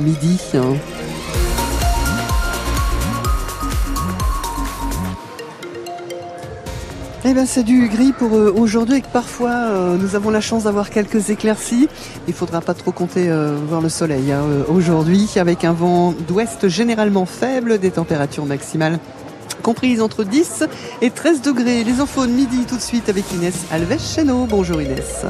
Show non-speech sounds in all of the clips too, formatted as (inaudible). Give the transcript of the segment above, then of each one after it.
Midi. Hein. Eh ben c'est du gris pour euh, aujourd'hui et que parfois euh, nous avons la chance d'avoir quelques éclaircies. Il faudra pas trop compter euh, voir le soleil hein, aujourd'hui avec un vent d'ouest généralement faible, des températures maximales comprises entre 10 et 13 degrés. Les infos de midi tout de suite avec Inès Alves Cheno. Bonjour Inès.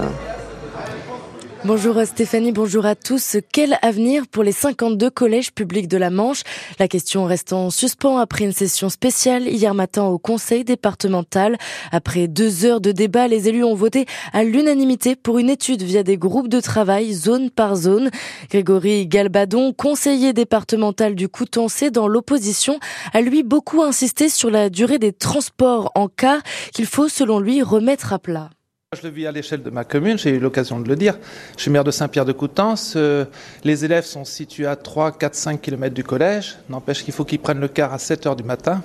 Bonjour Stéphanie, bonjour à tous. Quel avenir pour les 52 collèges publics de la Manche? La question reste en suspens après une session spéciale hier matin au conseil départemental. Après deux heures de débat, les élus ont voté à l'unanimité pour une étude via des groupes de travail zone par zone. Grégory Galbadon, conseiller départemental du Coutançais dans l'opposition, a lui beaucoup insisté sur la durée des transports en car qu'il faut selon lui remettre à plat. Je le vis à l'échelle de ma commune, j'ai eu l'occasion de le dire. Je suis maire de Saint-Pierre-de-Coutances. Euh, les élèves sont situés à 3, 4, 5 km du collège. N'empêche qu'il faut qu'ils prennent le car à 7 heures du matin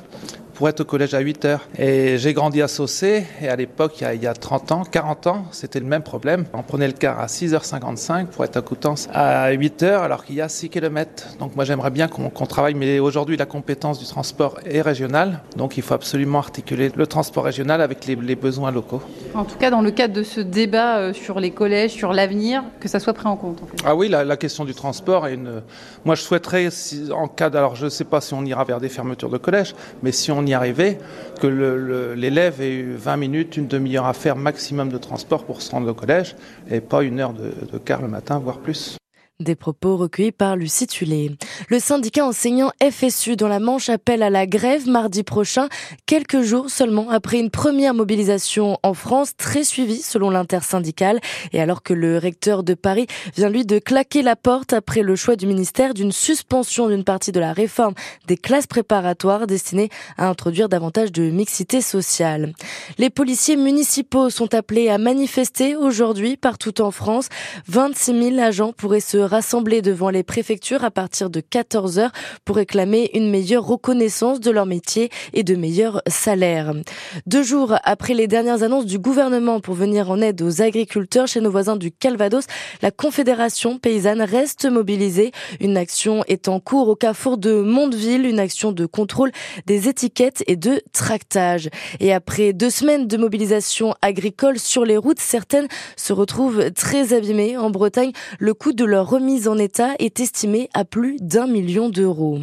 pour être au collège à 8 heures. Et j'ai grandi à Saucé, et à l'époque, il, y a 30 ans, 40 ans, c'était le même problème. On prenait le car à 6h55 pour être à Coutances à 8 heures, alors qu'il y a 6 km. Donc moi, j'aimerais bien qu'on travaille, mais aujourd'hui, la compétence du transport est régionale, donc il faut absolument articuler le transport régional avec les, besoins locaux. En tout cas, dans le cadre de ce débat euh, sur les collèges, sur l'avenir, que ça soit pris en compte. Ah oui, la, question du transport est une... Moi, je souhaiterais, en cas alors je ne sais pas si on ira vers des fermetures de collèges, mais si on y arriver, que l'élève ait eu 20 minutes, une demi-heure à faire maximum de transport pour se rendre au collège et pas une heure de, de car le matin, voire plus. Des propos recueillis par Lucie Tulé. Le syndicat enseignant FSU dans la Manche appelle à la grève mardi prochain, quelques jours seulement après une première mobilisation en France très suivie selon l'intersyndicale et alors que le recteur de Paris vient lui de claquer la porte après le choix du ministère d'une suspension d'une partie de la réforme des classes préparatoires destinées à introduire davantage de mixité sociale. Les policiers municipaux sont appelés à manifester aujourd'hui partout en France. 26 000 agents pourraient se rassembler devant les préfectures à partir de 14 heures pour réclamer une meilleure reconnaissance de leur métier et de meilleurs salaires. Deux jours après les dernières annonces du gouvernement pour venir en aide aux agriculteurs chez nos voisins du Calvados, la Confédération paysanne reste mobilisée. Une action est en cours au carrefour de Mondeville, une action de contrôle des étiquettes et de tractage. Et après deux semaines de mobilisation agricole sur les routes, certaines se retrouvent très abîmées. En Bretagne, le coût de leur remise en état est estimée à plus d'un million d'euros.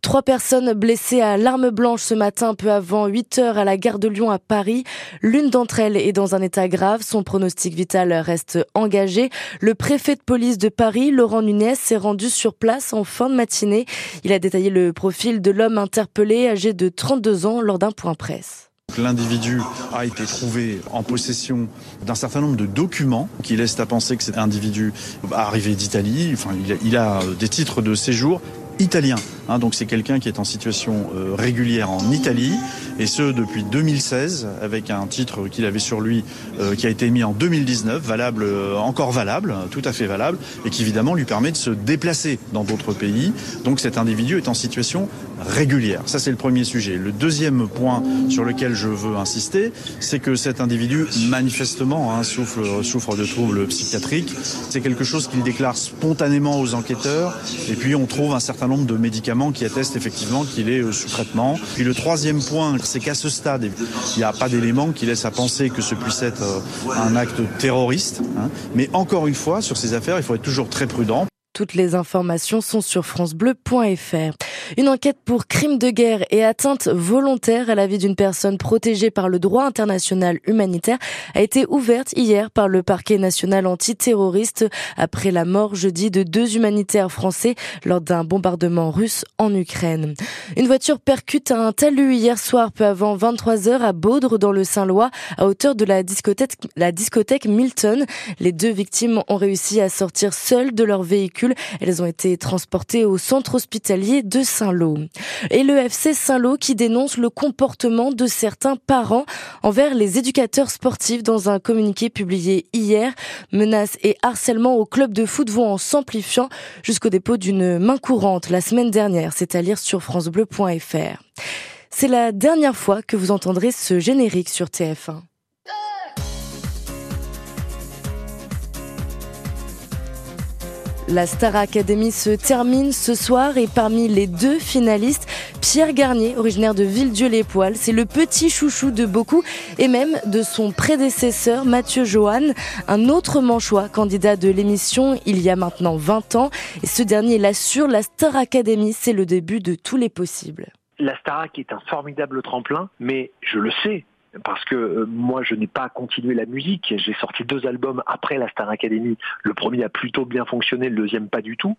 Trois personnes blessées à l'arme blanche ce matin peu avant 8 heures à la gare de Lyon à Paris. L'une d'entre elles est dans un état grave. Son pronostic vital reste engagé. Le préfet de police de Paris, Laurent Nunez, s'est rendu sur place en fin de matinée. Il a détaillé le profil de l'homme interpellé âgé de 32 ans lors d'un point presse. L'individu a été trouvé en possession d'un certain nombre de documents qui laissent à penser que cet individu arrivé d'Italie. Enfin, il a, des titres de séjour italien. Hein, donc c'est quelqu'un qui est en situation euh, régulière en Italie, et ce depuis 2016, avec un titre qu'il avait sur lui euh, qui a été mis en 2019, valable, euh, encore valable, tout à fait valable, et qui évidemment lui permet de se déplacer dans d'autres pays. Donc cet individu est en situation régulière. Ça c'est le premier sujet. Le deuxième point sur lequel je veux insister, c'est que cet individu manifestement hein, souffre, souffre de troubles psychiatriques. C'est quelque chose qu'il déclare spontanément aux enquêteurs, et puis on trouve un certain nombre de médicaments qui atteste effectivement qu'il est euh, sous traitement. Puis le troisième point, c'est qu'à ce stade, il n'y a pas d'éléments qui laissent à penser que ce puisse être euh, un acte terroriste. Hein. Mais encore une fois, sur ces affaires, il faut être toujours très prudent. Toutes les informations sont sur francebleu.fr. Une enquête pour crime de guerre et atteinte volontaire à la vie d'une personne protégée par le droit international humanitaire a été ouverte hier par le parquet national antiterroriste après la mort jeudi de deux humanitaires français lors d'un bombardement russe en Ukraine. Une voiture percute un talus hier soir peu avant 23 heures à Baudre dans le Saint-Lois à hauteur de la discothèque, la discothèque Milton. Les deux victimes ont réussi à sortir seules de leur véhicule elles ont été transportées au centre hospitalier de Saint-Lô. Et le FC Saint-Lô qui dénonce le comportement de certains parents envers les éducateurs sportifs dans un communiqué publié hier. Menaces et harcèlement au club de foot vont en s'amplifiant jusqu'au dépôt d'une main courante la semaine dernière. C'est à lire sur francebleu.fr. C'est la dernière fois que vous entendrez ce générique sur TF1. La Star Academy se termine ce soir et parmi les deux finalistes, Pierre Garnier, originaire de Villedieu-les-Poils, c'est le petit chouchou de beaucoup et même de son prédécesseur Mathieu Johan, un autre manchois candidat de l'émission il y a maintenant 20 ans. Et ce dernier l'assure, la Star Academy, c'est le début de tous les possibles. La Starac est un formidable tremplin, mais je le sais, parce que euh, moi je n'ai pas continué la musique. J'ai sorti deux albums après la Star Academy. Le premier a plutôt bien fonctionné, le deuxième pas du tout.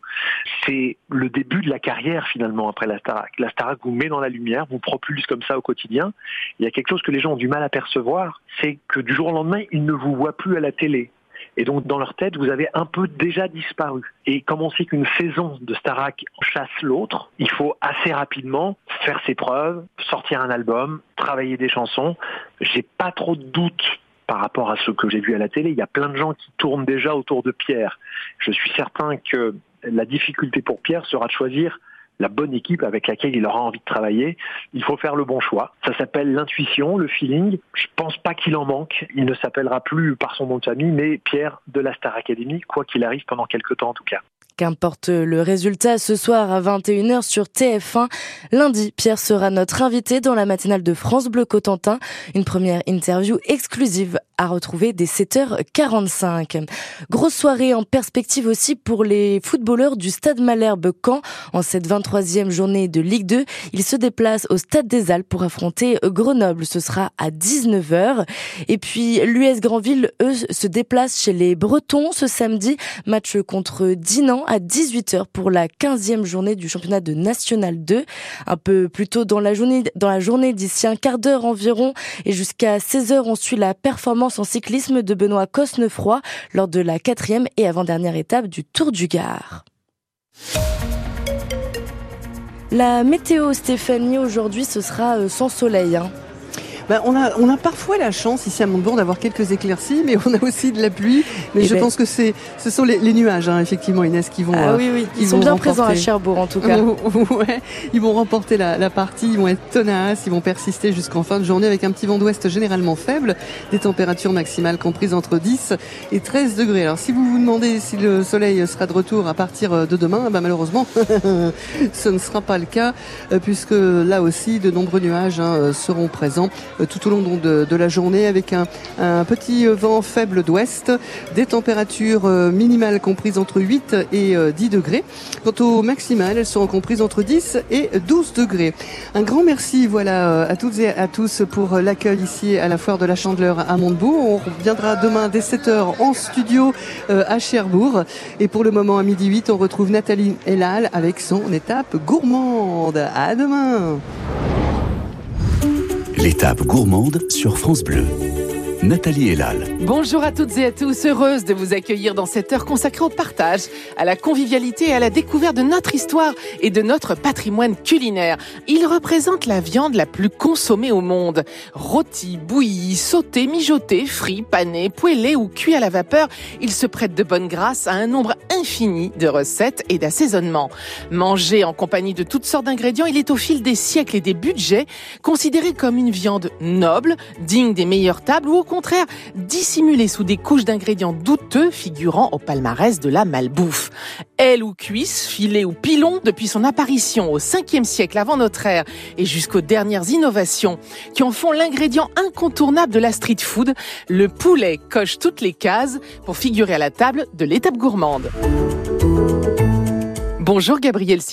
C'est le début de la carrière finalement après la Starac. La Starac vous met dans la lumière, vous propulse comme ça au quotidien. Il y a quelque chose que les gens ont du mal à percevoir, c'est que du jour au lendemain, ils ne vous voient plus à la télé. Et donc, dans leur tête, vous avez un peu déjà disparu. Et comme on sait qu'une saison de Starac chasse l'autre, il faut assez rapidement faire ses preuves, sortir un album, travailler des chansons. J'ai pas trop de doutes par rapport à ce que j'ai vu à la télé. Il y a plein de gens qui tournent déjà autour de Pierre. Je suis certain que la difficulté pour Pierre sera de choisir la bonne équipe avec laquelle il aura envie de travailler. Il faut faire le bon choix. Ça s'appelle l'intuition, le feeling. Je pense pas qu'il en manque. Il ne s'appellera plus par son nom de famille, mais Pierre de la Star Academy, quoi qu'il arrive pendant quelques temps en tout cas. Qu'importe le résultat, ce soir à 21h sur TF1. Lundi, Pierre sera notre invité dans la matinale de France Bleu Cotentin. Une première interview exclusive à retrouver dès 7h45. Grosse soirée en perspective aussi pour les footballeurs du Stade Malherbe Caen. En cette 23e journée de Ligue 2, ils se déplacent au Stade des Alpes pour affronter Grenoble. Ce sera à 19h. Et puis l'US Grandville, eux, se déplacent chez les Bretons ce samedi. Match contre Dinan à 18h pour la 15e journée du championnat de National 2. Un peu plus tôt dans la journée, dans la journée d'ici un quart d'heure environ et jusqu'à 16h, on suit la performance en cyclisme de Benoît Cosnefroy lors de la quatrième et avant-dernière étape du Tour du Gard. La météo, Stéphanie, aujourd'hui, ce sera euh, sans soleil. Hein. Ben, on, a, on a parfois la chance ici à Montebourg d'avoir quelques éclircies, mais on a aussi de la pluie. Mais eh je ben. pense que c'est, ce sont les, les nuages, hein, effectivement, Inès, qui vont. Ah euh, oui, oui, ils sont bien présents à Cherbourg en tout cas. (laughs) ouais, ils vont remporter la, la, partie, ils vont être tenaces, ils vont persister jusqu'en fin de journée avec un petit vent d'ouest généralement faible, des températures maximales comprises entre 10 et 13 degrés. Alors si vous vous demandez si le soleil sera de retour à partir de demain, ben, malheureusement, (laughs) ce ne sera pas le cas, euh, puisque là aussi de nombreux nuages hein, seront présents euh, tout au long de, la journée avec un, petit vent faible d'ouest, des températures euh, minimales comprises entre 8 et 10 degrés. Quant aux maximales, elles seront comprises entre 10 et 12 degrés. Un grand merci voilà euh, à toutes et à tous pour l'accueil ici à la foire de la Chandeleur à Montebourg. On reviendra demain dès 7h en studio à Cherbourg. Et pour le moment à midi 8, on retrouve Nathalie Elal avec son étape gourmande. À demain L'étape gourmande sur France Bleu. Nathalie Elal. Bonjour à toutes et à tous, heureuse de vous accueillir dans cette heure consacrée au partage, à la convivialité et à la découverte de notre histoire et de notre patrimoine culinaire. Il représente la viande la plus consommée au monde. Rôti, bouilli, sauté, mijoté, frit, pané, poêlé ou cuit à la vapeur, il se prête de bonne grâce à un nombre infini de recettes et d'assaisonnements. Mangé en compagnie de toutes sortes d'ingrédients, il est au fil des siècles et des budgets considéré comme une viande noble, digne des meilleures tables ou contraire dissimulée sous des couches d'ingrédients douteux figurant au palmarès de la malbouffe. Aile ou cuisse, filet ou pilon, depuis son apparition au 5e siècle avant notre ère et jusqu'aux dernières innovations qui en font l'ingrédient incontournable de la street food, le poulet coche toutes les cases pour figurer à la table de l'étape gourmande. Bonjour Gabriel